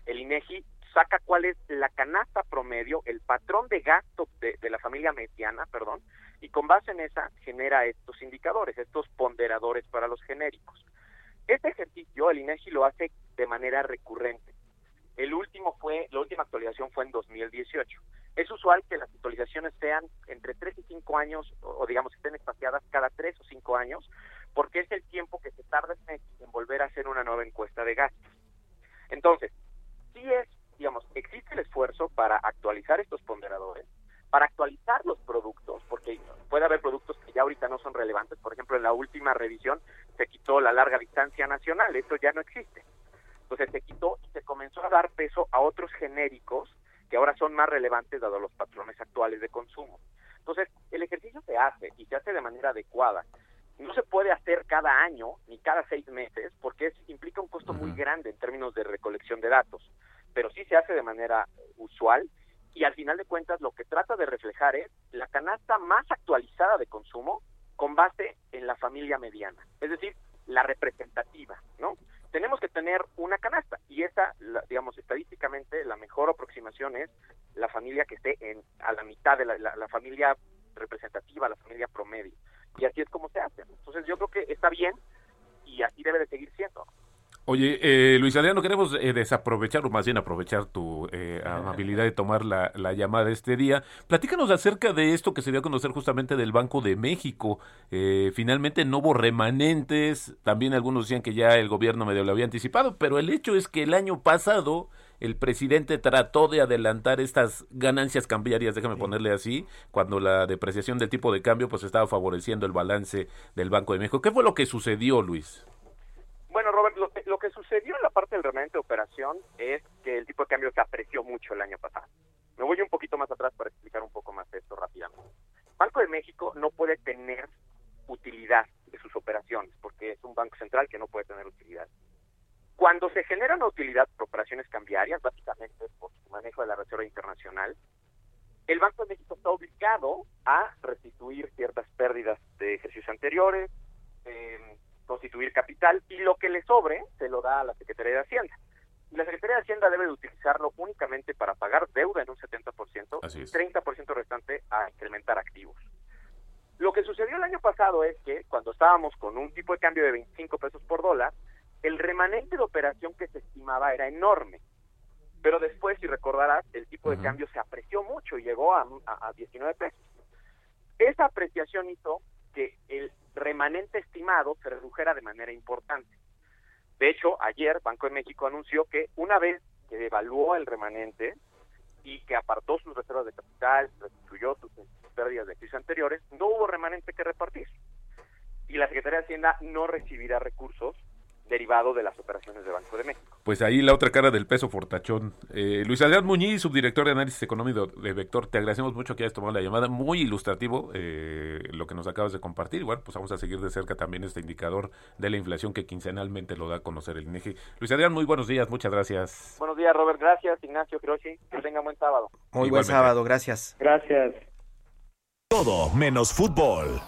el INEGI saca cuál es la canasta promedio, el patrón de gasto de, de la familia mediana, perdón, y con base en esa genera estos indicadores, estos ponderadores para los genéricos. Este ejercicio el INEGI lo hace de manera recurrente. El último fue, la última actualización fue en 2018. Es usual que las actualizaciones sean entre 3 y 5 años, o, digamos estén espaciadas cada 3 o 5 años, porque es el tiempo que se tarda en volver a hacer una nueva encuesta de gastos. Entonces, sí es, digamos, existe el esfuerzo para actualizar estos ponderadores, para actualizar los productos, porque puede haber productos que ya ahorita no son relevantes. Por ejemplo, en la última revisión se quitó la larga distancia nacional, esto ya no existe. Entonces se quitó y se comenzó a dar peso a otros genéricos que ahora son más relevantes dado los patrones actuales de consumo. Entonces, el ejercicio se hace y se hace de manera adecuada. No se puede hacer cada año ni cada seis meses porque implica un costo muy grande en términos de recolección de datos, pero sí se hace de manera usual y al final de cuentas lo que trata de reflejar es la canasta más actualizada de consumo con base en la familia mediana, es decir, la representativa, ¿no? Tenemos que tener una canasta y esa, digamos, estadísticamente la mejor aproximación es la familia que esté en a la mitad de la, la familia representativa, la familia promedio. Y así es como se hace. Entonces yo creo que está bien y así debe de seguir siendo. Oye, eh, Luis Adriano, queremos eh, desaprovechar, o más bien aprovechar tu eh, amabilidad de tomar la, la, llamada este día. Platícanos acerca de esto que se dio a conocer justamente del Banco de México. Eh, finalmente no hubo remanentes, también algunos decían que ya el gobierno medio lo había anticipado, pero el hecho es que el año pasado el presidente trató de adelantar estas ganancias cambiarias, déjame ponerle así, cuando la depreciación del tipo de cambio pues estaba favoreciendo el balance del Banco de México. ¿Qué fue lo que sucedió, Luis? Bueno, Robert, lo que, sucedió en la parte del remanente de operación es que el tipo de cambio se apreció mucho el año pasado. Me voy un poquito más atrás para explicar un poco más esto rápidamente. Banco de México no puede tener utilidad de sus operaciones porque es un banco central que no puede tener utilidad. Cuando se genera una utilidad por operaciones cambiarias, básicamente por su manejo de la Reserva Internacional, el Banco de México está obligado a restituir ciertas pérdidas de ejercicios anteriores, eh, constituir capital y lo que le sobre se lo da a la Secretaría de Hacienda. Y la Secretaría de Hacienda debe de utilizarlo únicamente para pagar deuda en un 70%, y 30% restante a incrementar activos. Lo que sucedió el año pasado es que cuando estábamos con un tipo de cambio de 25 pesos por dólar, el remanente de operación que se estimaba era enorme. Pero después, si recordarás, el tipo de cambio se apreció mucho y llegó a, a, a 19 pesos. Esa apreciación hizo que el remanente estimado se redujera de manera importante. De hecho, ayer Banco de México anunció que una vez que devaluó el remanente y que apartó sus reservas de capital, restituyó sus, pérdidas de crisis anteriores, no hubo remanente que repartir. Y la Secretaría de Hacienda no recibirá recursos derivado de las operaciones de Banco de México. Pues ahí la otra cara del peso fortachón. Eh, Luis Adrián Muñiz, subdirector de análisis económico de Vector, te agradecemos mucho que hayas tomado la llamada. Muy ilustrativo eh, lo que nos acabas de compartir. Igual, pues vamos a seguir de cerca también este indicador de la inflación que quincenalmente lo da a conocer el INEGI. Luis Adrián, muy buenos días, muchas gracias. Buenos días, Robert. Gracias, Ignacio Croci. Que tenga buen sábado. Muy buen sábado, gracias. Gracias. Todo menos fútbol.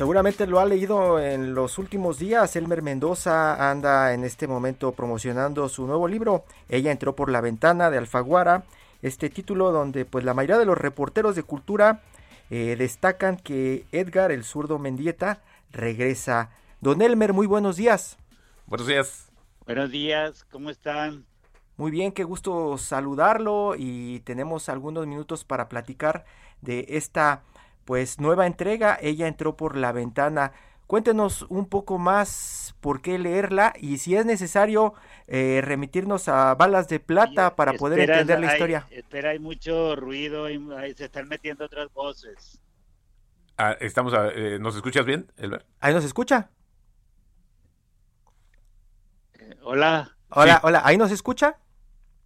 Seguramente lo ha leído en los últimos días. Elmer Mendoza anda en este momento promocionando su nuevo libro. Ella entró por la ventana de Alfaguara. Este título donde pues la mayoría de los reporteros de cultura eh, destacan que Edgar, el zurdo Mendieta, regresa. Don Elmer, muy buenos días. Buenos días. Buenos días, ¿cómo están? Muy bien, qué gusto saludarlo y tenemos algunos minutos para platicar de esta pues nueva entrega. Ella entró por la ventana. Cuéntenos un poco más por qué leerla y si es necesario eh, remitirnos a balas de plata para poder entender la historia. Espera, hay mucho ruido, se están metiendo otras voces. Ah, estamos eh, ¿Nos escuchas bien, Elber? ¿Ahí nos escucha? Eh, hola. Hola, hola, ¿ahí nos escucha?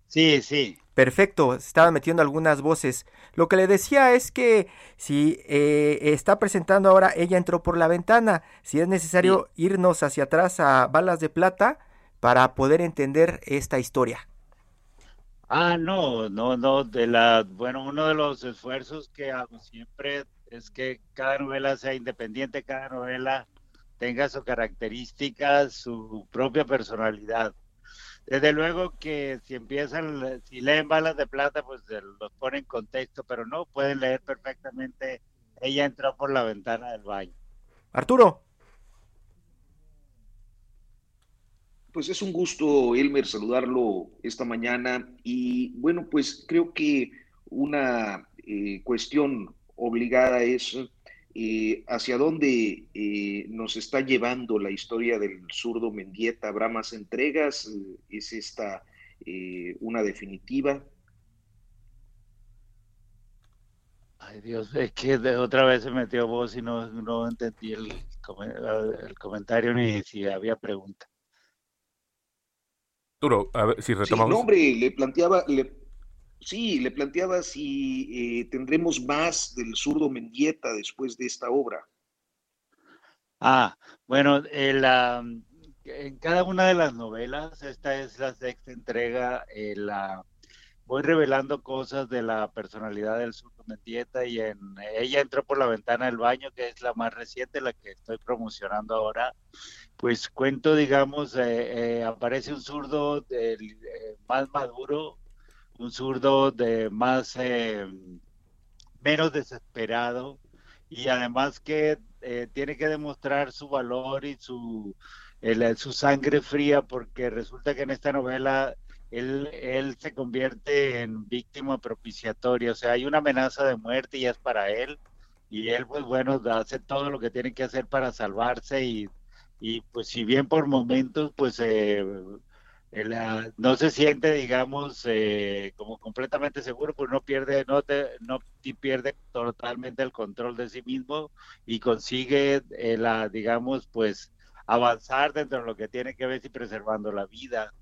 Sí, sí. Perfecto, se estaban metiendo algunas voces. Lo que le decía es que si eh, está presentando ahora, ella entró por la ventana, si es necesario irnos hacia atrás a balas de plata para poder entender esta historia. Ah, no, no, no, de la, bueno, uno de los esfuerzos que hago siempre es que cada novela sea independiente, cada novela tenga su característica, su propia personalidad. Desde luego que si empiezan, si leen balas de plata, pues los pone en contexto, pero no, pueden leer perfectamente. Ella entró por la ventana del baño. Arturo. Pues es un gusto, Elmer, saludarlo esta mañana. Y bueno, pues creo que una eh, cuestión obligada es eh, hacia dónde eh, nos está llevando la historia del zurdo Mendieta. ¿Habrá más entregas? Eh, ¿Es esta una definitiva? Ay Dios, es que de otra vez se metió voz y no, no entendí el, el comentario ni si había pregunta. Duro, a ver si retomamos. Sí, hombre, le planteaba, le, Sí, le planteaba si eh, tendremos más del zurdo Mendieta después de esta obra. Ah, bueno, en cada una de las novelas, esta es la sexta entrega, eh, voy revelando cosas de la personalidad del zurdo Mendieta y en ella entró por la ventana del baño, que es la más reciente, la que estoy promocionando ahora. Pues cuento, digamos, eh, aparece un zurdo más maduro, un zurdo de más, eh, menos desesperado y además que eh, tiene que demostrar su valor y su, su sangre fría porque resulta que en esta novela él, él se convierte en víctima propiciatoria, o sea, hay una amenaza de muerte y es para él y él pues bueno hace todo lo que tiene que hacer para salvarse y, y pues si bien por momentos pues eh, no se siente, digamos, eh, como completamente seguro, pues no pierde, no, te, no pierde totalmente el control de sí mismo y consigue, eh, la, digamos, pues avanzar dentro de lo que tiene que ver y preservando la vida.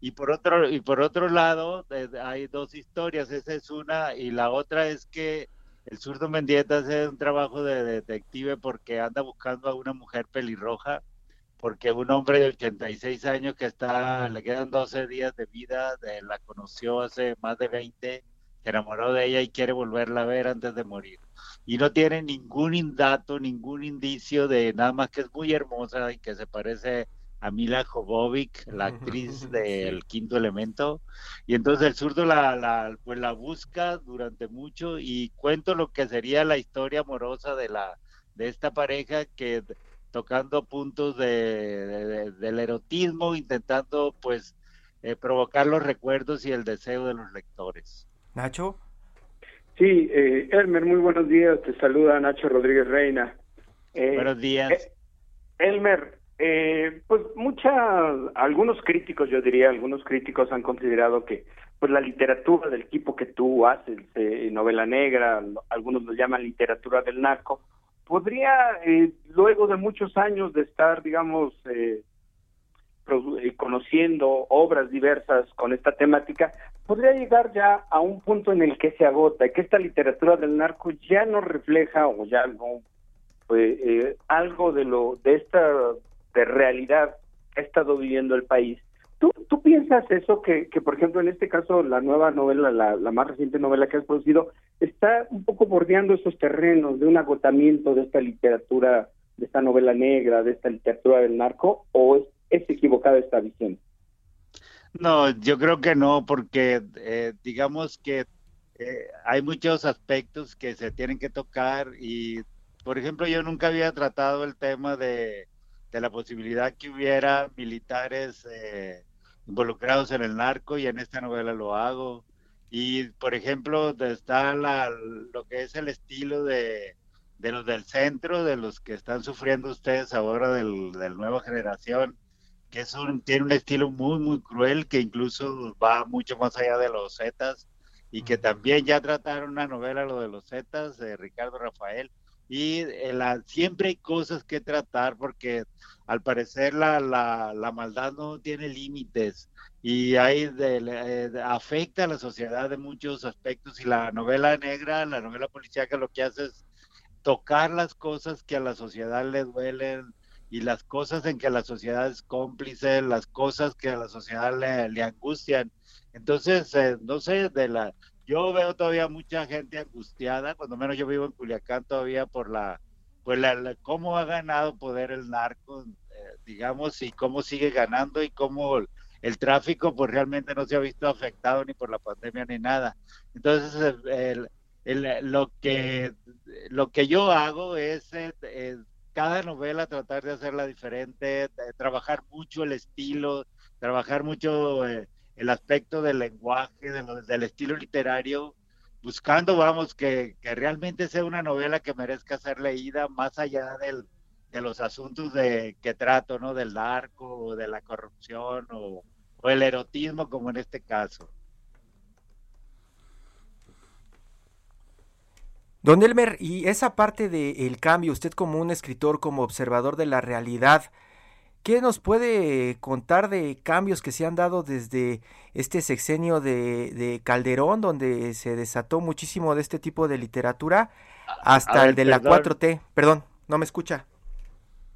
Y por otro, y por otro lado, eh, hay dos historias, esa es una, y la otra es que el zurdo Mendieta hace un trabajo de detective porque anda buscando a una mujer pelirroja porque un hombre de 86 años que está, le quedan 12 días de vida, la conoció hace más de 20, se enamoró de ella y quiere volverla a ver antes de morir. Y no tiene ningún dato, ningún indicio de nada más que es muy hermosa y que se parece a Mila Jovovic, la actriz del quinto elemento. Y entonces el zurdo la, la, pues la busca durante mucho y cuento lo que sería la historia amorosa de la de esta pareja que tocando puntos de, del erotismo, intentando pues eh, provocar los recuerdos y el deseo de los lectores. Nacho. Sí, eh, Elmer, muy buenos días. Te saluda Nacho Rodríguez Reina. Eh, buenos días. Eh, Elmer, pues muchas, algunos críticos, yo diría, algunos críticos han considerado que pues la literatura del tipo que tú haces, novela negra, algunos lo llaman literatura del narco, podría, eh, luego de muchos años de estar, digamos, eh, eh, conociendo obras diversas con esta temática, podría llegar ya a un punto en el que se agota y que esta literatura del narco ya no refleja o ya no pues, algo de lo de esta de realidad que ha estado viviendo el país ¿Tú, ¿Tú piensas eso que, que, por ejemplo, en este caso, la nueva novela, la, la más reciente novela que has producido, está un poco bordeando esos terrenos de un agotamiento de esta literatura de esta novela negra, de esta literatura del narco, o es, es equivocada esta visión? No, yo creo que no, porque eh, digamos que eh, hay muchos aspectos que se tienen que tocar y, por ejemplo, yo nunca había tratado el tema de, de la posibilidad que hubiera militares eh, involucrados en el narco y en esta novela lo hago. Y, por ejemplo, está la, lo que es el estilo de, de los del centro, de los que están sufriendo ustedes ahora del, de la nueva generación, que es un, tiene un estilo muy, muy cruel, que incluso va mucho más allá de los Zetas, y que también ya trataron una novela, lo de los Zetas, de Ricardo Rafael, y eh, la, siempre hay cosas que tratar, porque al parecer la, la, la maldad no tiene límites, y ahí de, afecta a la sociedad de muchos aspectos, y la novela negra, la novela policíaca lo que hace es tocar las cosas que a la sociedad le duelen y las cosas en que la sociedad es cómplice, las cosas que a la sociedad le, angustian. Entonces, eh, no sé, de la, yo veo todavía mucha gente angustiada, cuando menos yo vivo en Culiacán todavía por la, pues la, cómo ha ganado poder el narco, eh, digamos, y cómo sigue ganando y cómo el, tráfico pues realmente no se ha visto afectado ni por la pandemia ni nada. Entonces, el, lo que lo que yo hago es, eh, cada novela tratar de hacerla diferente, trabajar mucho el estilo, trabajar mucho eh, el aspecto del lenguaje, del estilo literario, buscando, vamos, que, realmente sea una novela que merezca ser leída más allá de los asuntos de que trato, ¿no? Del narco, o de la corrupción o el erotismo, como en este caso. Don Elmer, y esa parte del cambio, usted como un escritor, como observador de la realidad, ¿qué nos puede contar de cambios que se han dado desde este sexenio de, Calderón, donde se desató muchísimo de este tipo de literatura, hasta el de la 4T? Perdón, no me escucha.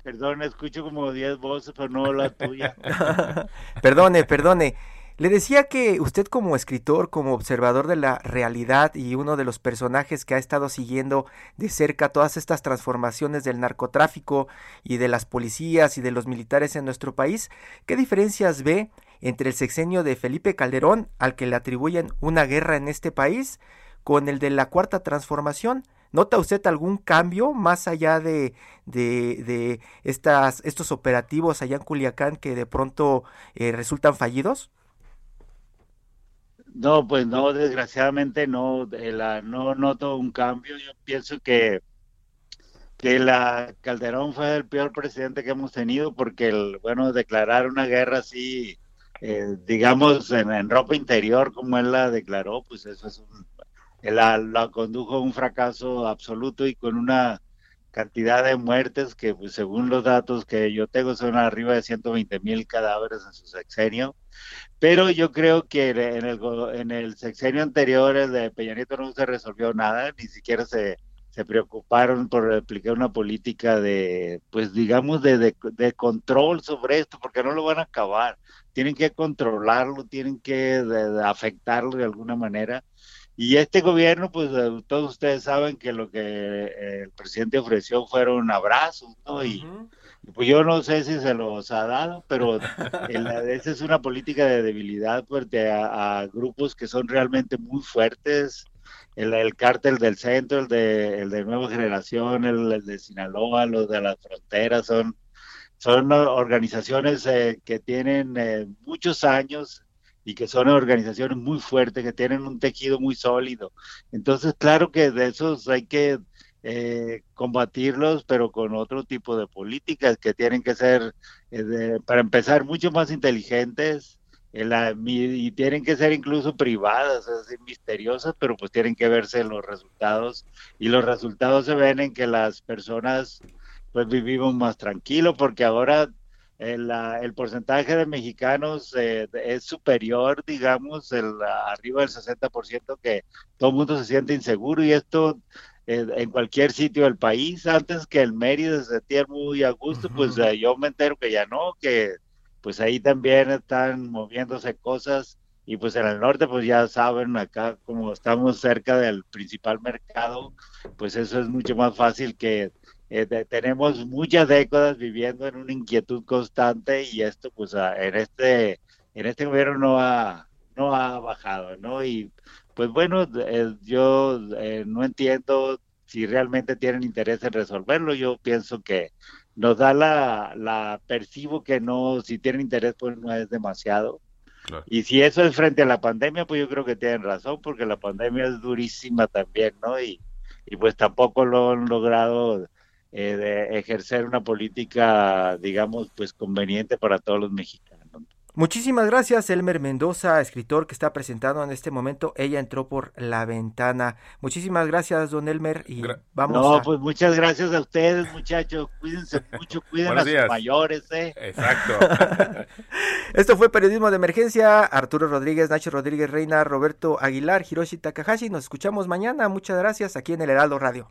Perdón, escucho como 10 voces, pero no la tuya. perdone, perdone. Le decía que usted como escritor, como observador de la realidad y uno de los personajes que ha estado siguiendo de cerca todas estas transformaciones del narcotráfico y de las policías y de los militares en nuestro país, ¿qué diferencias ve entre el sexenio de Felipe Calderón, al que le atribuyen una guerra en este país, con el de la cuarta transformación? ¿Nota usted algún cambio más allá de, de, estas, estos operativos allá en Culiacán que de pronto eh, resultan fallidos? No, pues no, desgraciadamente no, la, no noto un cambio. Yo pienso que, que la Calderón fue el peor presidente que hemos tenido porque, el, bueno, declarar una guerra así, eh, digamos, en, ropa interior como él la declaró, pues eso es un, la, la condujo a un fracaso absoluto y con una cantidad de muertes que, pues, según los datos que yo tengo, son arriba de 120 mil cadáveres en su sexenio pero yo creo que en el, en el sexenio anterior, el de Peña Nieto, no se resolvió nada, ni siquiera se, se preocuparon por aplicar una política de, pues digamos, de, de, control sobre esto, porque no lo van a acabar. Tienen que controlarlo, tienen que afectarlo de alguna manera. Y este gobierno, pues eh, todos ustedes saben que lo que el presidente ofreció fueron abrazos, ¿no? Y, pues yo no sé si se los ha dado, pero esa es una política de debilidad fuerte a, grupos que son realmente muy fuertes. El, el cártel del centro, el de, el de Nueva Generación, el, de Sinaloa, los de las fronteras, son, son organizaciones eh, que tienen eh, muchos años y que son organizaciones muy fuertes, que tienen un tejido muy sólido. Entonces, claro que de esos hay que eh, combatirlos, pero con otro tipo de políticas que tienen que ser, eh, para empezar, mucho más inteligentes eh, y tienen que ser incluso privadas, es decir, misteriosas, pero pues tienen que verse los resultados y los resultados se ven en que las personas pues vivimos más tranquilos porque ahora el, el porcentaje de mexicanos es superior, digamos, el, arriba del 60%, que todo el mundo se siente inseguro y esto en cualquier sitio del país. Antes que el Mérida se sentía muy a gusto, pues eh, yo me entero que ya no, que pues ahí también están moviéndose cosas y pues en el norte pues ya saben acá como estamos cerca del principal mercado, pues eso es mucho más fácil que, eh, tenemos muchas décadas viviendo en una inquietud constante y esto pues en este en este gobierno no ha no ha bajado, ¿no? Y pues bueno, eh, yo eh, no entiendo si realmente tienen interés en resolverlo. Yo pienso que nos da la, la percibo que no, si tienen interés, pues no es demasiado. Y si eso es frente a la pandemia, pues yo creo que tienen razón, porque la pandemia es durísima también, ¿no? Y, y pues tampoco lo han logrado eh, de ejercer una política, digamos, pues conveniente para todos los mexicanos. Muchísimas gracias, Elmer Mendoza, escritor que está presentando en este momento. Ella entró por la ventana. Muchísimas gracias, don Elmer. Y vamos no, pues muchas gracias a ustedes, muchachos. Cuídense mucho, cuiden a sus mayores, ¿eh? Exacto. Esto fue Periodismo de Emergencia. Arturo Rodríguez, Nacho Rodríguez Reina, Roberto Aguilar, Hiroshi Takahashi. Nos escuchamos mañana. Muchas gracias aquí en el Heraldo Radio.